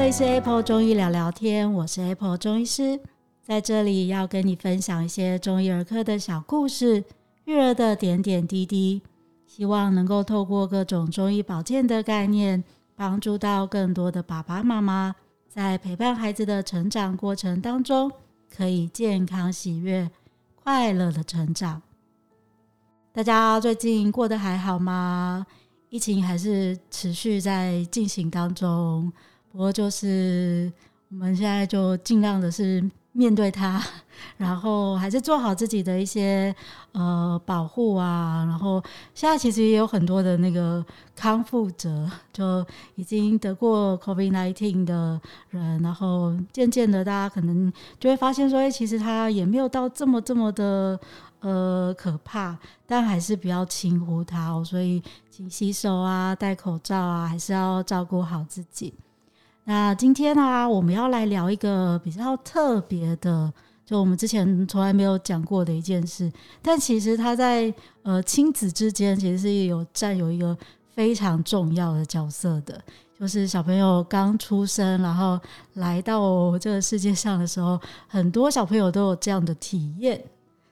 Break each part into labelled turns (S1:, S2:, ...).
S1: 这里是 Apple 中医聊聊天，我是 Apple 中医师，在这里要跟你分享一些中医儿科的小故事，育儿的点点滴滴，希望能够透过各种中医保健的概念，帮助到更多的爸爸妈妈，在陪伴孩子的成长过程当中，可以健康、喜悦、快乐的成长。大家最近过得还好吗？疫情还是持续在进行当中，不过就是我们现在就尽量的是面对它，然后还是做好自己的一些呃保护啊。然后现在其实也有很多的那个康复者，就已经得过 COVID-19 的人，然后渐渐的大家可能就会发现说，哎，其实他也没有到这么这么的。呃，可怕，但还是不要轻忽它哦。所以，请洗手啊，戴口罩啊，还是要照顾好自己。那今天呢，我们要来聊一个比较特别的，就我们之前从来没有讲过的一件事。但其实它在呃亲子之间，其实是有占有一个非常重要的角色的。就是小朋友刚出生，然后来到这个世界上的时候，很多小朋友都有这样的体验。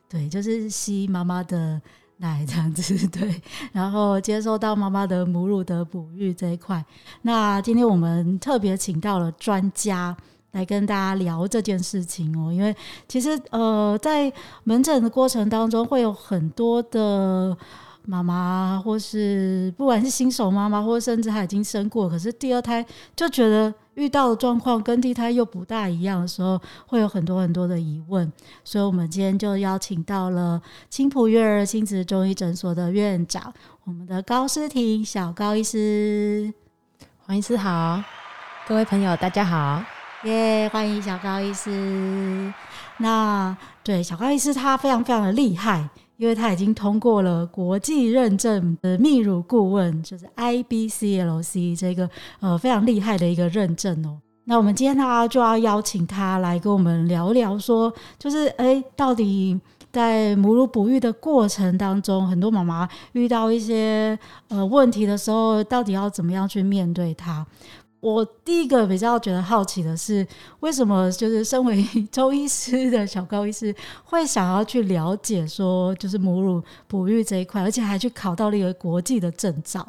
S1: 对，就是吸妈妈的 来这样子，对，然后接受到妈妈的母乳的哺育这一块。那今天我们特别请到了专家来跟大家聊这件事情哦，因为其实呃，在门诊的过程当中，会有很多的妈妈，或是不管是新手妈妈，或甚至她已经生过，可是第二胎就觉得。遇到的状况跟第一胎又不大一样的时候，会有很多很多的疑问，所以我们今天就邀请到了青浦育儿亲子中医诊所的院长，我们的高诗婷小高医师。
S2: 黄医师好，各位朋友大家好，
S1: 耶，欢迎小高医师。那对小高医师，他非常非常的厉害。因为他已经通过了国际认证的泌乳顾问，就是 IBCLC 这个呃非常厉害的一个认证哦。那我们今天呢就要邀请他来跟我们聊聊，说就是诶，到底在母乳哺育的过程当中，很多妈妈遇到一些呃问题的时候，到底要怎么样去面对它？我第一个比较觉得好奇的是，为什么就是身为 中医师的小高医师会想要去了解说，就是母乳哺育这一块，而且还去考到了一个国际的证照？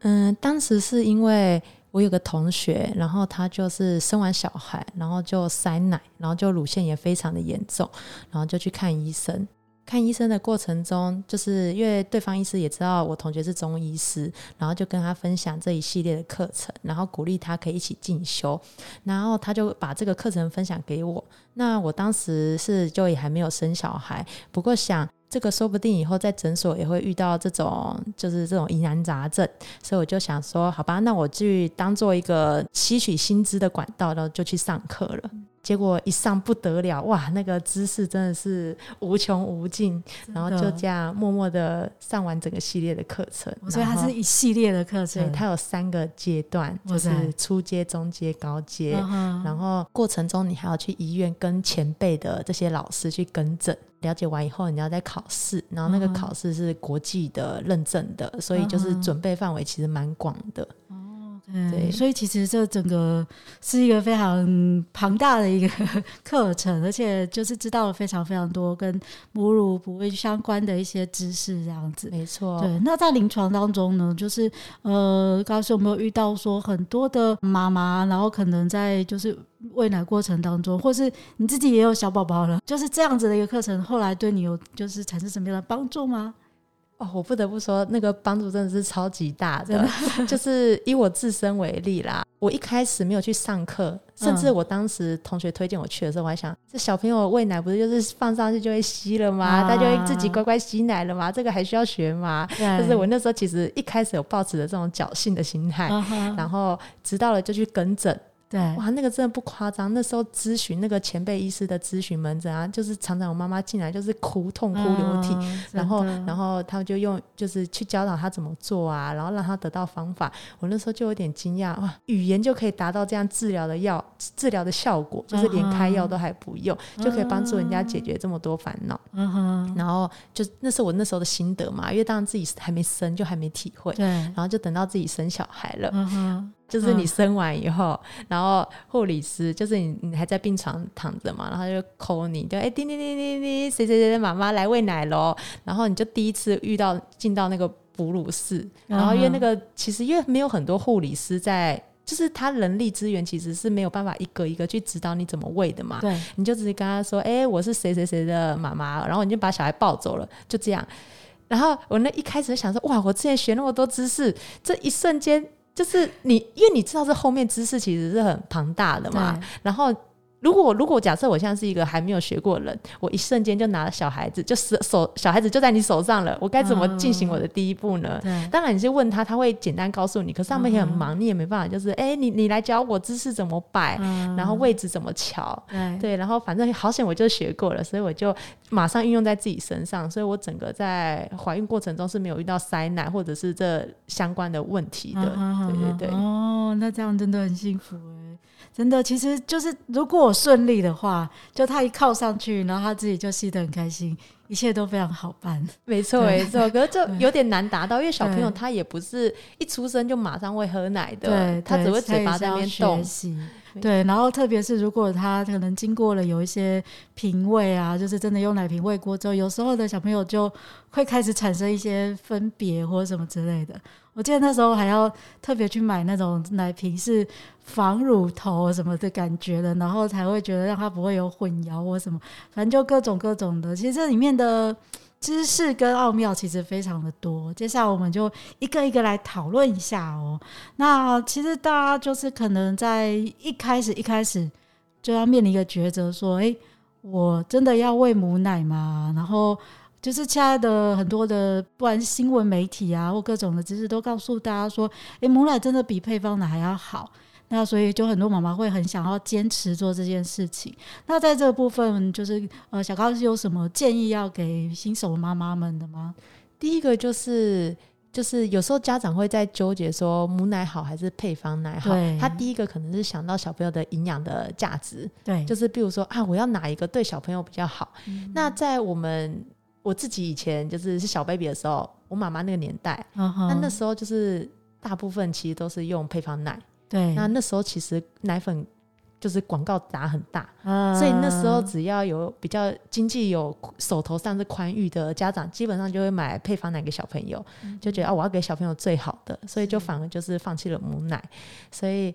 S2: 嗯，当时是因为我有个同学，然后他就是生完小孩，然后就塞奶，然后就乳腺也非常的严重，然后就去看医生。看医生的过程中，就是因为对方医师也知道我同学是中医师，然后就跟他分享这一系列的课程，然后鼓励他可以一起进修，然后他就把这个课程分享给我。那我当时是就也还没有生小孩，不过想这个说不定以后在诊所也会遇到这种就是这种疑难杂症，所以我就想说，好吧，那我去当做一个吸取新知的管道，然后就去上课了。结果一上不得了，哇，那个知识真的是无穷无尽，然后就这样默默的上完整个系列的课程。
S1: 所以它是一系列的课程，
S2: 它有三个阶段，就是初阶、中阶、高阶。然后过程中你还要去医院跟前辈的这些老师去跟诊，了解完以后你要再考试，然后那个考试是国际的认证的，所以就是准备范围其实蛮广的。
S1: 嗯，对，所以其实这整个是一个非常庞大的一个课程，而且就是知道了非常非常多跟母乳哺育相关的一些知识，这样子。
S2: 没错。
S1: 对，那在临床当中呢，就是呃，高师有没有遇到说很多的妈妈，然后可能在就是喂奶过程当中，或是你自己也有小宝宝了，就是这样子的一个课程，后来对你有就是产生什么样的帮助吗？
S2: 哦，我不得不说，那个帮助真的是超级大的。就是以我自身为例啦，我一开始没有去上课，甚至我当时同学推荐我去的时候，我还想，这小朋友喂奶不是就是放上去就会吸了吗？他就会自己乖乖吸奶了吗？这个还需要学吗？就是我那时候其实一开始有抱持着这种侥幸的心态，然后直到了就去跟诊。对，哇，那个真的不夸张。那时候咨询那个前辈医师的咨询门诊啊，就是常常我妈妈进来就是哭，痛哭流涕，嗯、然后然后他们就用就是去教导他怎么做啊，然后让他得到方法。我那时候就有点惊讶，哇，语言就可以达到这样治疗的药治疗的效果，就是连开药都还不用，嗯、就可以帮助人家解决这么多烦恼。嗯哼，然后就那是我那时候的心得嘛，因为当然自己还没生，就还没体会。对，然后就等到自己生小孩了。嗯哼。就是你生完以后，嗯、然后护理师就是你，你还在病床躺着嘛，然后他就 call 你，就哎叮叮叮叮叮，谁谁谁的妈妈来喂奶喽，然后你就第一次遇到进到那个哺乳室，然后因为那个、嗯、其实因为没有很多护理师在，就是他人力资源其实是没有办法一个一个去指导你怎么喂的嘛，对，你就直接跟他说，哎，我是谁谁谁的妈妈，然后你就把小孩抱走了，就这样。然后我那一开始想说，哇，我之前学那么多知识，这一瞬间。就是你，因为你知道这后面知识其实是很庞大的嘛，然后。如果如果假设我现在是一个还没有学过的人，我一瞬间就拿了小孩子，就是手小孩子就在你手上了，我该怎么进行我的第一步呢？嗯、当然你是问他，他会简单告诉你。可是他们也很忙，嗯、你也没办法，就是哎、欸，你你来教我姿势怎么摆，嗯、然后位置怎么瞧，嗯、对，然后反正好险我就学过了，所以我就马上运用在自己身上，所以我整个在怀孕过程中是没有遇到塞奶或者是这相关的问题的。嗯、对对对。
S1: 哦，那这样真的很幸福哎。真的，其实就是如果我顺利的话，就他一靠上去，然后他自己就吸得很开心，一切都非常好办。
S2: 没错，没错。可是就有点难达到，因为小朋友他也不是一出生就马上会喝奶的，对，他只会嘴巴在那边动。
S1: 对，然后特别是如果他可能经过了有一些瓶喂啊，就是真的用奶瓶喂过之后，有时候的小朋友就会开始产生一些分别或者什么之类的。我记得那时候还要特别去买那种奶瓶是防乳头什么的感觉的，然后才会觉得让它不会有混淆或什么，反正就各种各种的。其实这里面的。知识跟奥妙其实非常的多，接下来我们就一个一个来讨论一下哦。那其实大家就是可能在一开始一开始就要面临一个抉择，说：诶，我真的要喂母奶吗？然后就是亲爱的很多的，不管是新闻媒体啊或各种的知识，都告诉大家说：诶，母奶真的比配方奶还要好。那所以就很多妈妈会很想要坚持做这件事情。那在这个部分，就是呃，小高是有什么建议要给新手妈妈们的吗？
S2: 第一个就是，就是有时候家长会在纠结说母奶好还是配方奶好。对他第一个可能是想到小朋友的营养的价值，对，就是比如说啊，我要哪一个对小朋友比较好？嗯、那在我们我自己以前就是是小 baby 的时候，我妈妈那个年代，那、嗯、那时候就是大部分其实都是用配方奶。对，那那时候其实奶粉就是广告打很大，嗯、所以那时候只要有比较经济有手头上是宽裕的家长，基本上就会买配方奶给小朋友，嗯、就觉得啊，我要给小朋友最好的，所以就反而就是放弃了母奶，所以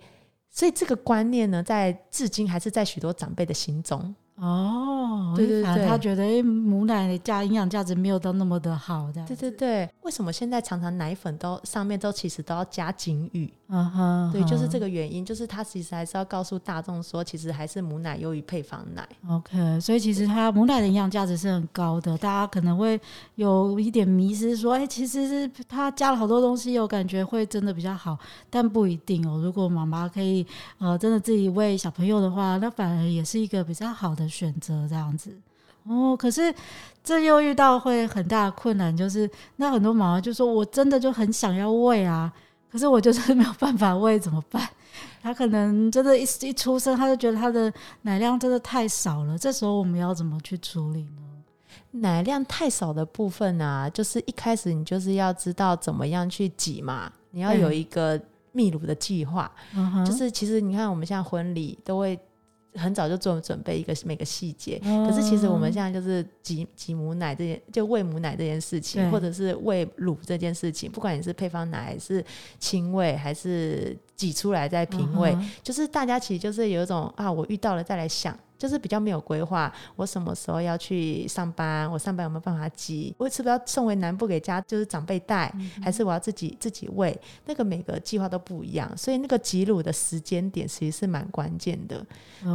S2: 所以这个观念呢，在至今还是在许多长辈的心中。
S1: 哦，对对对，他觉得母奶的价营养价值没有到那么的好，的。
S2: 对对对，为什么现在常常奶粉都上面都其实都要加警语？嗯哼，对，就是这个原因，就是他其实还是要告诉大众说，其实还是母奶优于配方奶。
S1: OK，所以其实它母奶的营养价值是很高的，大家可能会有一点迷失，说，哎，其实是它加了好多东西，有感觉会真的比较好，但不一定哦。如果妈妈可以呃真的自己喂小朋友的话，那反而也是一个比较好的选择，这样子。哦，可是这又遇到会很大的困难，就是那很多妈妈就说，我真的就很想要喂啊。可是我就是没有办法喂，怎么办？他可能真的一，一一出生他就觉得他的奶量真的太少了。这时候我们要怎么去处理呢？
S2: 奶量太少的部分啊，就是一开始你就是要知道怎么样去挤嘛，你要有一个泌乳的计划。嗯、就是其实你看我们现在婚礼都会。很早就做准备一个每个细节，嗯、可是其实我们现在就是挤挤母奶这件，就喂母奶这件事情，或者是喂乳这件事情，不管你是配方奶还是亲喂，还是挤出来再品味，嗯、就是大家其实就是有一种啊，我遇到了再来想。就是比较没有规划，我什么时候要去上班？我上班有没有办法挤？我是不是要送回南部给家，就是长辈带，嗯、还是我要自己自己喂？那个每个计划都不一样，所以那个挤乳的时间点其实是蛮关键的。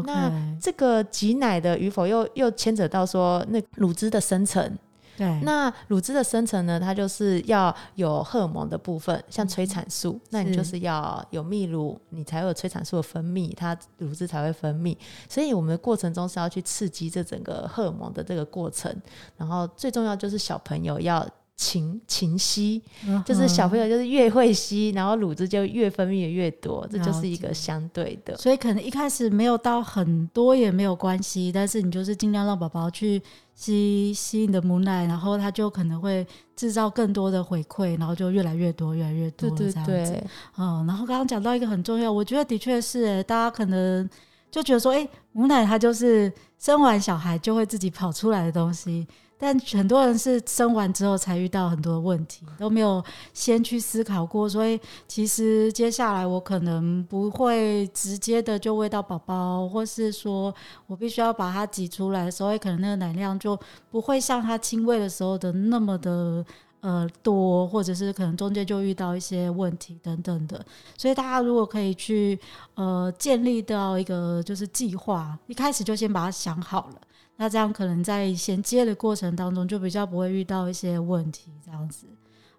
S2: 那这个挤奶的与否又又牵扯到说那乳汁的生成。对，那乳汁的生成呢，它就是要有荷尔蒙的部分，像催产素，嗯、那你就是要有泌乳，你才会有催产素的分泌，它乳汁才会分泌。所以我们的过程中是要去刺激这整个荷尔蒙的这个过程，然后最重要就是小朋友要勤勤吸，就是小朋友就是越会吸，然后乳汁就越分泌的越多，这就是一个相对的。
S1: 所以可能一开始没有到很多也没有关系，但是你就是尽量让宝宝去吸吸你的母奶，然后他就可能会制造更多的回馈，然后就越来越多越来越多这样子。对对对。嗯，然后刚刚讲到一个很重要，我觉得的确是诶，大家可能就觉得说，哎，母奶它就是生完小孩就会自己跑出来的东西。但很多人是生完之后才遇到很多问题，都没有先去思考过，所以其实接下来我可能不会直接的就喂到宝宝，或是说我必须要把它挤出来，所以可能那个奶量就不会像他亲喂的时候的那么的呃多，或者是可能中间就遇到一些问题等等的。所以大家如果可以去呃建立到一个就是计划，一开始就先把它想好了。那这样可能在衔接的过程当中，就比较不会遇到一些问题，这样子。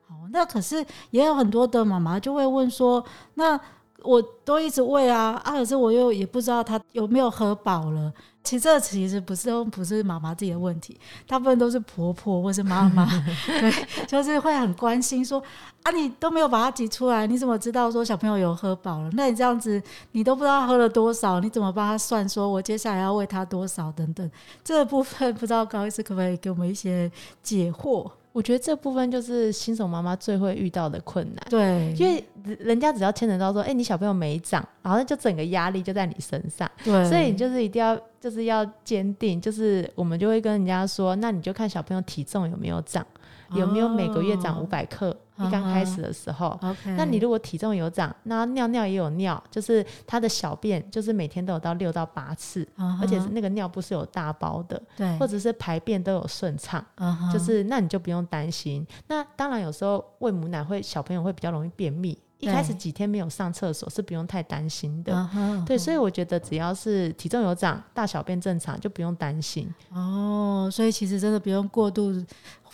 S1: 好，那可是也有很多的妈妈就会问说，那我都一直喂啊，啊，可是我又也不知道他有没有喝饱了。其实这其实不是都不是妈妈自己的问题，大部分都是婆婆或是妈妈，对，就是会很关心说啊，你都没有把它挤出来，你怎么知道说小朋友有喝饱了？那你这样子，你都不知道喝了多少，你怎么帮他算说我接下来要喂他多少等等？这个部分不知道高医师可不可以给我们一些解惑？
S2: 我觉得这部分就是新手妈妈最会遇到的困难，
S1: 对，
S2: 因为人家只要牵扯到说，哎、欸，你小朋友没长，然后就整个压力就在你身上，
S1: 对，
S2: 所以你就是一定要就是要坚定，就是我们就会跟人家说，那你就看小朋友体重有没有长，有没有每个月长五百克。哦一刚开始的时候，uh -huh. 那你如果体重有长，那尿尿也有尿，就是他的小便就是每天都有到六到八次，uh -huh. 而且是那个尿不是有大包的，对、uh 或者是排便都有顺畅，uh -huh. 就是那你就不用担心。那当然有时候喂母奶会小朋友会比较容易便秘，一开始几天没有上厕所是不用太担心的，uh. 对，所以我觉得只要是体重有长，大小便正常就不用担心。
S1: 哦、uh 所以其实真的不用过度。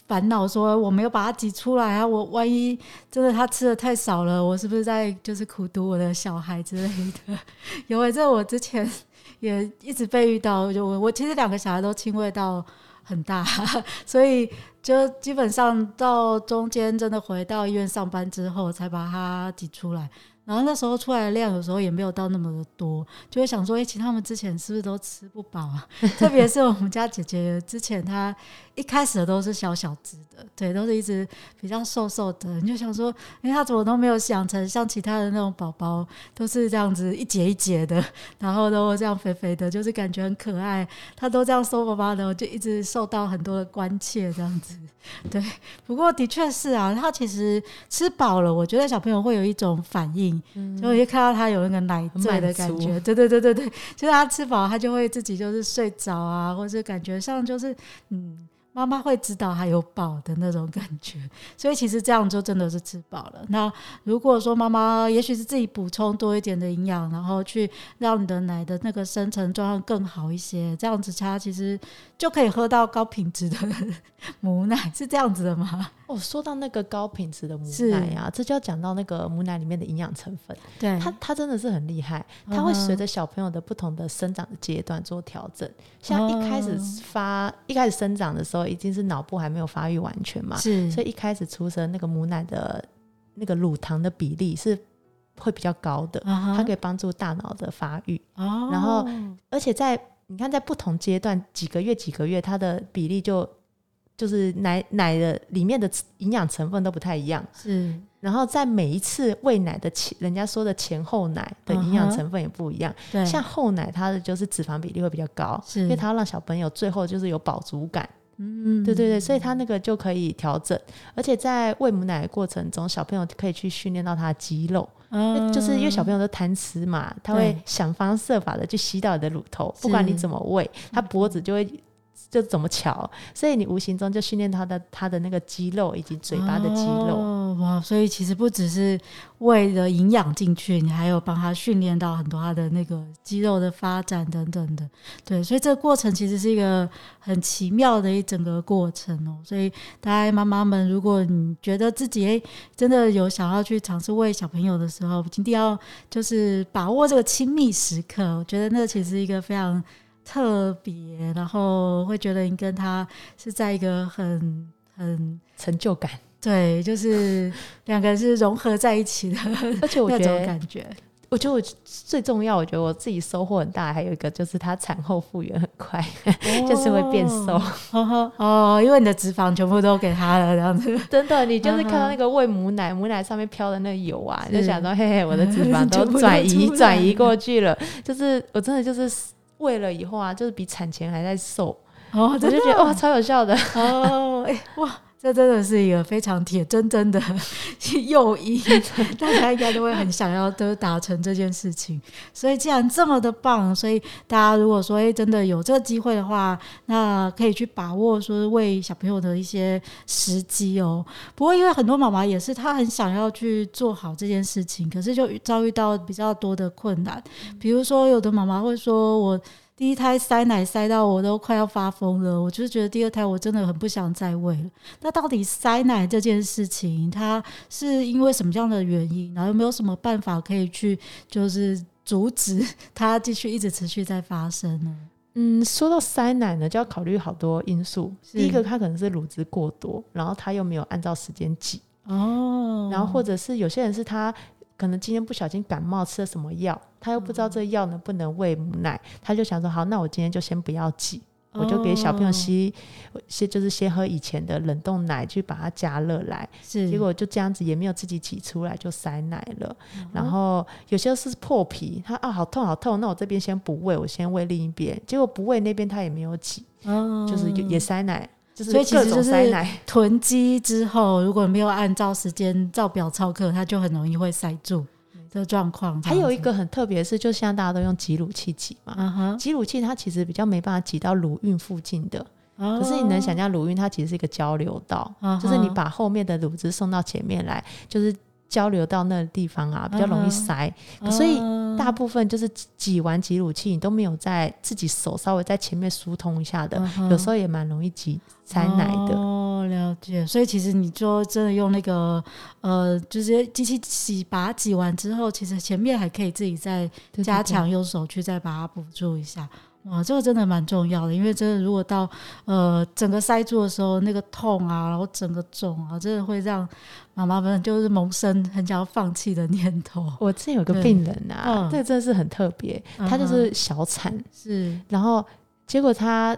S1: 烦恼说我没有把它挤出来啊！我万一真的他吃的太少了，我是不是在就是苦读我的小孩之类的？因为这我之前也一直被遇到，就我我其实两个小孩都亲喂到很大，所以就基本上到中间真的回到医院上班之后，才把它挤出来。然后那时候出来的量有时候也没有到那么的多，就会想说，哎，其实他们之前是不是都吃不饱啊？特别是我们家姐姐之前她。一开始的都是小小只的，对，都是一直比较瘦瘦的。你就想说，哎，她怎么都没有养成像其他的那种宝宝，都是这样子一节一节的，然后都这样肥肥的，就是感觉很可爱。他都这样瘦巴巴的，就一直受到很多的关切，这样子。对，不过的确是啊，他其实吃饱了，我觉得小朋友会有一种反应，嗯、就一看到他有那个奶醉的感觉，对对对对对，就是他吃饱，他就会自己就是睡着啊，或者感觉上就是嗯。妈妈会知道他有饱的那种感觉，所以其实这样就真的是吃饱了。那如果说妈妈也许是自己补充多一点的营养，然后去让你的奶的那个生成状况更好一些，这样子它其实就可以喝到高品质的母奶，是这样子的吗？
S2: 哦，说到那个高品质的母奶啊，这就要讲到那个母奶里面的营养成分。
S1: 对，
S2: 它它真的是很厉害，它会随着小朋友的不同的生长的阶段做调整。像一开始发、uh. 一开始生长的时候，已经是脑部还没有发育完全嘛，是，所以一开始出生那个母奶的那个乳糖的比例是会比较高的，uh -huh. 它可以帮助大脑的发育。哦、uh 然后而且在你看，在不同阶段几个月几个月，它的比例就。就是奶奶的里面的营养成分都不太一样，是。然后在每一次喂奶的前，人家说的前后奶的营养成分也不一样。对、uh 像后奶它的就是脂肪比例会比较高，是，因为它要让小朋友最后就是有饱足感。嗯，对对对，所以他那个就可以调整。而且在喂母奶的过程中，小朋友可以去训练到他的肌肉，uh -huh. 就是因为小朋友都贪吃嘛，他会想方设法的去吸到你的乳头，不管你怎么喂，他脖子就会。就怎么巧，所以你无形中就训练他的他的那个肌肉以及嘴巴的肌肉。
S1: 哦，哇！所以其实不只是为了营养进去，你还有帮他训练到很多他的那个肌肉的发展等等的。对，所以这个过程其实是一个很奇妙的一整个过程哦。所以大家妈妈们，如果你觉得自己诶真的有想要去尝试喂小朋友的时候，一定要就是把握这个亲密时刻。我觉得那其实是一个非常。特别，然后会觉得你跟他是在一个很很
S2: 成就感。
S1: 对，就是两个人是融合在一起的，
S2: 而且我觉得
S1: 感觉。
S2: 我觉得我最重要，我觉得我自己收获很大，还有一个就是它产后复原很快，哦、就是会变瘦。
S1: 哦，哦，因为你的脂肪全部都给他了，这样子。
S2: 真的，你就是看到那个喂母奶，母奶上面飘的那个油啊，就想说，嘿嘿，我的脂肪都转移转移过去了。就是我真的就是喂了以后啊，就是比产前还在瘦。哦，我就觉得哇，超有效的。
S1: 哦，哎，哇。这真的是一个非常铁铮铮的 诱因，大家应该都会很想要都达成这件事情。所以既然这么的棒，所以大家如果说诶真的有这个机会的话，那可以去把握说为小朋友的一些时机哦。不过因为很多妈妈也是，她很想要去做好这件事情，可是就遭遇到比较多的困难，比如说有的妈妈会说我。第一胎塞奶塞到我都快要发疯了，我就是觉得第二胎我真的很不想再喂了。那到底塞奶这件事情，它是因为什么样的原因？然后有没有什么办法可以去就是阻止它继续一直持续在发生呢？
S2: 嗯，说到塞奶呢，就要考虑好多因素。第一个，它可能是乳汁过多，然后它又没有按照时间挤哦，然后或者是有些人是他。可能今天不小心感冒吃了什么药，他又不知道这药能不能喂母奶，他就想说好，那我今天就先不要挤，我就给小朋友吸，先就是先喝以前的冷冻奶去把它加热来，是。结果就这样子也没有自己挤出来就塞奶了。然后有些是破皮，他啊好痛好痛，那我这边先不喂，我先喂另一边，结果不喂那边他也没有挤，就是也塞奶。所以其实就是
S1: 囤积之后，如果没有按照时间照表操课，它就很容易会塞住的状况。
S2: 还有一个很特别的是，就像大家都用挤乳器挤嘛，挤乳器它其实比较没办法挤到乳晕附近的。可是你能想象乳晕它其实是一个交流道，就是你把后面的乳汁送到前面来，就是。交流到那个地方啊，比较容易塞，uh. 所以大部分就是挤完挤乳器，你都没有在自己手稍微在前面疏通一下的，uh. 有时候也蛮容易挤塞奶的。
S1: 哦，了解。所以其实你就真的用那个呃，就是机器挤，把它挤完之后，其实前面还可以自己再加强，用手去再把它补助一下。哇，这个真的蛮重要的，因为真的如果到呃整个塞住的时候，那个痛啊，然后整个肿啊，真的会让妈妈们就是萌生很想要放弃的念头。
S2: 我之前有个病人啊，这个真的是很特别，他就是小产，是，然后结果他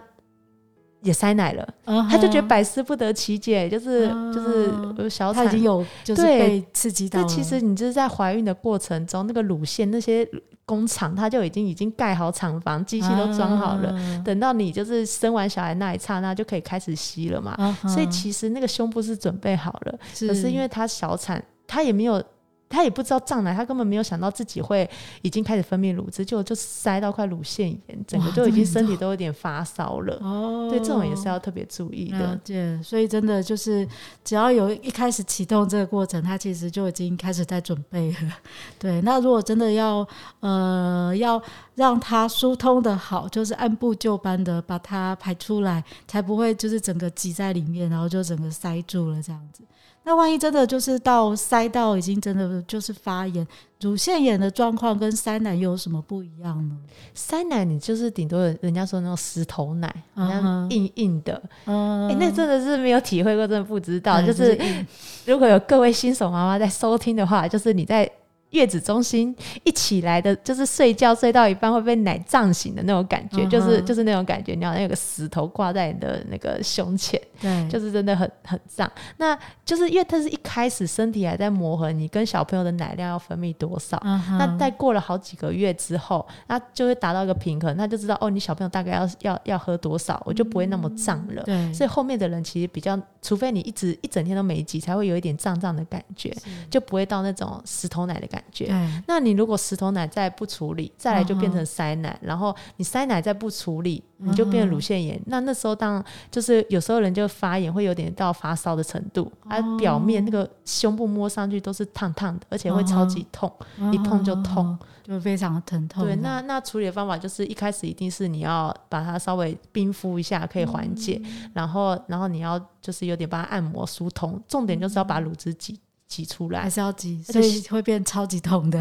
S2: 也塞奶了，他就觉得百思不得其解，就是就是小产
S1: 已经有就是被刺激到。
S2: 这其实你就是在怀孕的过程中，那个乳腺那些。工厂他就已经已经盖好厂房，机器都装好了，啊、等到你就是生完小孩那一刹那就可以开始吸了嘛。啊、所以其实那个胸部是准备好了，是可是因为他小产，他也没有。他也不知道胀奶，他根本没有想到自己会已经开始分泌乳汁，就就塞到快乳腺炎，整个就已经身体都有点发烧了。哦，对，这种也是要特别注意的。
S1: 对，所以真的就是只要有一开始启动这个过程，他其实就已经开始在准备了。对，那如果真的要呃要让它疏通的好，就是按部就班的把它排出来，才不会就是整个挤在里面，然后就整个塞住了这样子。那万一真的就是到塞到已经真的就是发炎，乳腺炎的状况跟塞奶又有什么不一样呢？
S2: 塞奶你就是顶多人家说那种石头奶，好像硬硬的，嗯、uh huh. 欸，那真的是没有体会过，真的不知道。Uh huh. 就是如果有各位新手妈妈在收听的话，就是你在。月子中心一起来的，就是睡觉睡到一半会被奶胀醒的那种感觉，uh. 就是就是那种感觉，你好像有个石头挂在你的那个胸前，对，就是真的很很胀。那就是因为它是一开始身体还在磨合，你跟小朋友的奶量要分泌多少，uh. 那再过了好几个月之后，那就会达到一个平衡，他就知道哦，你小朋友大概要要要喝多少，我就不会那么胀了。对、uh，huh. 所以后面的人其实比较，除非你一直一整天都没挤，才会有一点胀胀的感觉，就不会到那种石头奶的感觉。感觉，那你如果石头奶再不处理，再来就变成塞奶，嗯、然后你塞奶再不处理，你就变成乳腺炎。嗯、那那时候当就是有时候人就发炎，会有点到发烧的程度，而、哦、表面那个胸部摸上去都是烫烫的，而且会超级痛，嗯、一碰就痛，
S1: 就非常疼痛。
S2: 对，那那处理的方法就是一开始一定是你要把它稍微冰敷一下，可以缓解，嗯、然后然后你要就是有点帮它按摩疏通，重点就是要把乳汁挤。挤出来
S1: 还是要挤，所以会变超级痛的。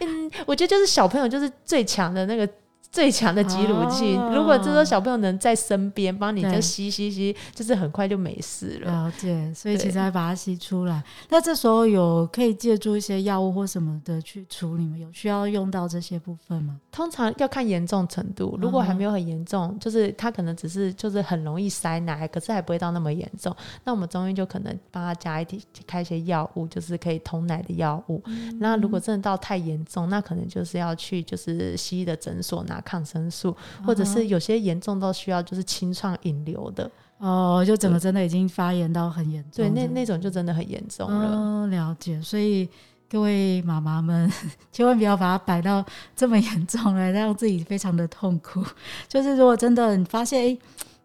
S2: 嗯，我觉得就是小朋友就是最强的那个最强的挤乳剂。
S1: 哦、
S2: 如果这时候小朋友能在身边帮你就吸吸吸，就是很快就没事了。
S1: 了解，所以其实还把它吸出来。那这时候有可以借助一些药物或什么的去处理吗？有需要用到这些部分吗？
S2: 通常要看严重程度。如果还没有很严重，嗯、就是他可能只是就是很容易塞奶，可是还不会到那么严重。那我们中医就可能帮他加一点开一些药物，就是可以通奶的药物。嗯、那如果真的到太严重，那可能就是要去就是西医的诊所拿抗生素，嗯、或者是有些严重到需要就是清创引流的
S1: 哦，就整个真的已经发炎到很严重，
S2: 对，那那种就真的很严重了。
S1: 哦，了解。所以各位妈妈们，千万不要把它摆到这么严重来，让自己非常的痛苦。就是如果真的你发现，诶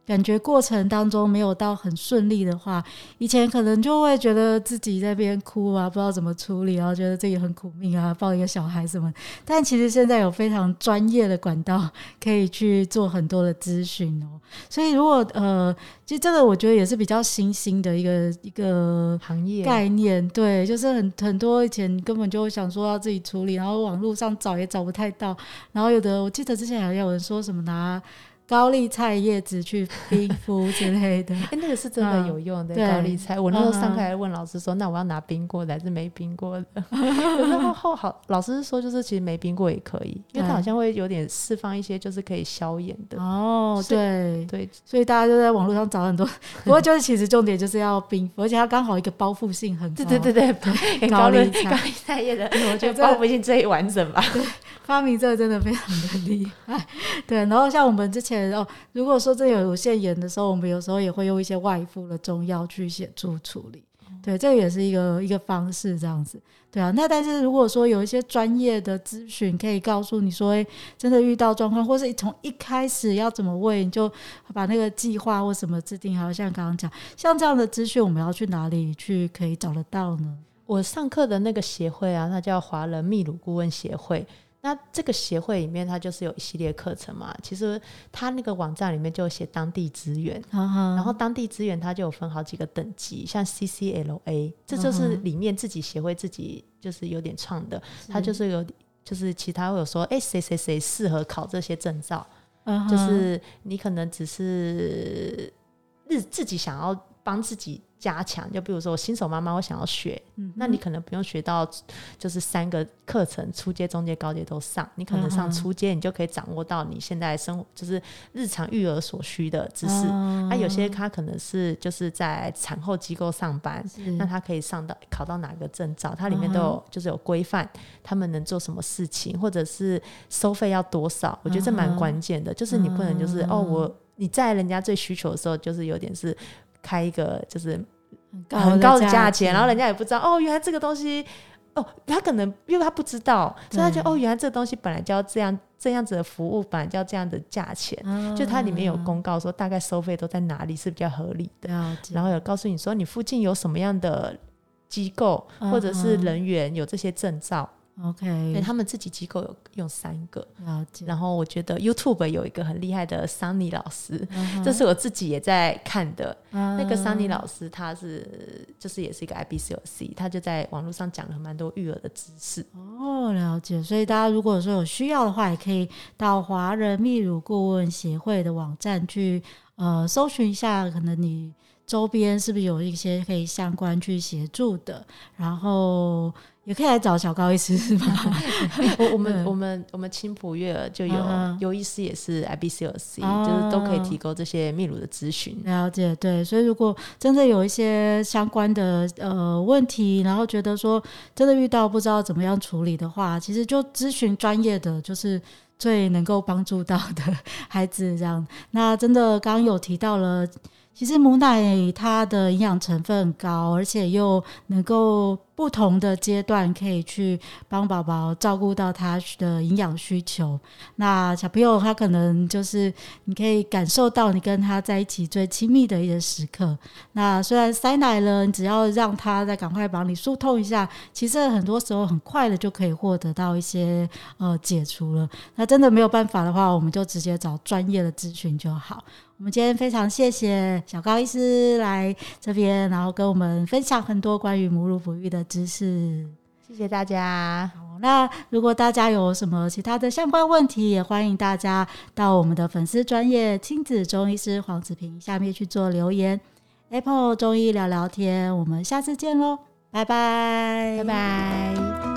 S1: 感觉过程当中没有到很顺利的话，以前可能就会觉得自己在边哭啊，不知道怎么处理，然后觉得自己很苦命啊，抱一个小孩什么。但其实现在有非常专业的管道 可以去做很多的咨询哦。所以如果呃，其实这个我觉得也是比较新兴的一个一个
S2: 行业
S1: 概念，对，就是很很多以前根本就会想说要自己处理，然后网络上找也找不太到，然后有的我记得之前好像有人说什么拿。高丽菜叶子去冰敷之类的，
S2: 哎、欸，那个是真的有用的。高丽菜，我那时候上课还问老师说：“那我要拿冰过的还是没冰过的？” 然后后好，老师说就是其实没冰过也可以，因为它好像会有点释放一些就是可以消炎的。
S1: 哦，对
S2: 对，
S1: 所以大家就在网络上找很多，不过就是其实重点就是要冰敷，而且它刚好一个包覆性很高。
S2: 对对对 对，高丽高丽菜叶的，我觉得包覆性最完整吧。
S1: 对，发明这个真的非常的厉害。对，然后像我们之前。哦，如果说这有乳腺炎的时候，我们有时候也会用一些外敷的中药去协助处理。对，这个也是一个一个方式，这样子。对啊，那但是如果说有一些专业的咨询，可以告诉你说，诶，真的遇到状况，或是从一开始要怎么喂，你就把那个计划或什么制定好。像刚刚讲，像这样的资讯，我们要去哪里去可以找得到呢？
S2: 我上课的那个协会啊，它叫华人泌乳顾问协会。那这个协会里面，它就是有一系列课程嘛。其实它那个网站里面就写当地资源，然后当地资源它就有分好几个等级，像 CCLA，这就是里面自己协会自己就是有点创的，嗯、它就是有就是其他会有说，哎，谁谁谁适合考这些证照，嗯、就是你可能只是日自己想要帮自己。加强，就比如说我新手妈妈，我想要学，嗯、那你可能不用学到，就是三个课程，初阶、中阶、高阶都上。你可能上初阶，你就可以掌握到你现在生活，就是日常育儿所需的知识。那、嗯、有些他可能是就是在产后机构上班，那他可以上到考到哪个证照？它里面都有就是有规范，他们能做什么事情，或者是收费要多少？我觉得这蛮关键的，就是你不能就是、嗯、哦，我你在人家最需求的时候，就是有点是。开一个就是很高的价钱，然后人家也不知道哦，原来这个东西哦，他可能因为他不知道，所以他就哦，原来这个东西本来就要这样这样子的服务，本来就要这样的价钱，就它里面有公告说大概收费都在哪里是比较合理的，然后有告诉你说你附近有什么样的机构或者是人员有这些证照。
S1: OK，对，
S2: 他们自己机构有用三个，
S1: 了解。
S2: 然后我觉得 YouTube 有一个很厉害的 Sunny 老师，uh huh. 这是我自己也在看的。Uh huh. 那个 Sunny 老师他是就是也是一个 IBCLC，他就在网络上讲了蛮多育儿的知识。
S1: 哦，了解。所以大家如果说有需要的话，也可以到华人泌乳顾问协会的网站去呃搜寻一下，可能你周边是不是有一些可以相关去协助的，然后。也可以来找小高医师是吗？
S2: 我我们我们我们青浦悦儿就有有医师也是 IBCLC，、uh huh. 就是都可以提供这些泌乳的咨询。
S1: 了解，对，所以如果真的有一些相关的呃问题，然后觉得说真的遇到不知道怎么样处理的话，其实就咨询专业的，就是最能够帮助到的 孩子这样。那真的刚刚有提到了。其实母奶它的营养成分很高，而且又能够不同的阶段可以去帮宝宝照顾到他的营养需求。那小朋友他可能就是你可以感受到你跟他在一起最亲密的一些时刻。那虽然塞奶了，你只要让他再赶快帮你疏通一下，其实很多时候很快的就可以获得到一些呃解除了。那真的没有办法的话，我们就直接找专业的咨询就好。我们今天非常谢谢小高医师来这边，然后跟我们分享很多关于母乳哺育的知识。
S2: 谢谢大家。
S1: 好，那如果大家有什么其他的相关问题，也欢迎大家到我们的粉丝专业亲子中医师黄子平下面去做留言。Apple 中医聊聊天，我们下次见喽，拜拜，
S2: 拜拜。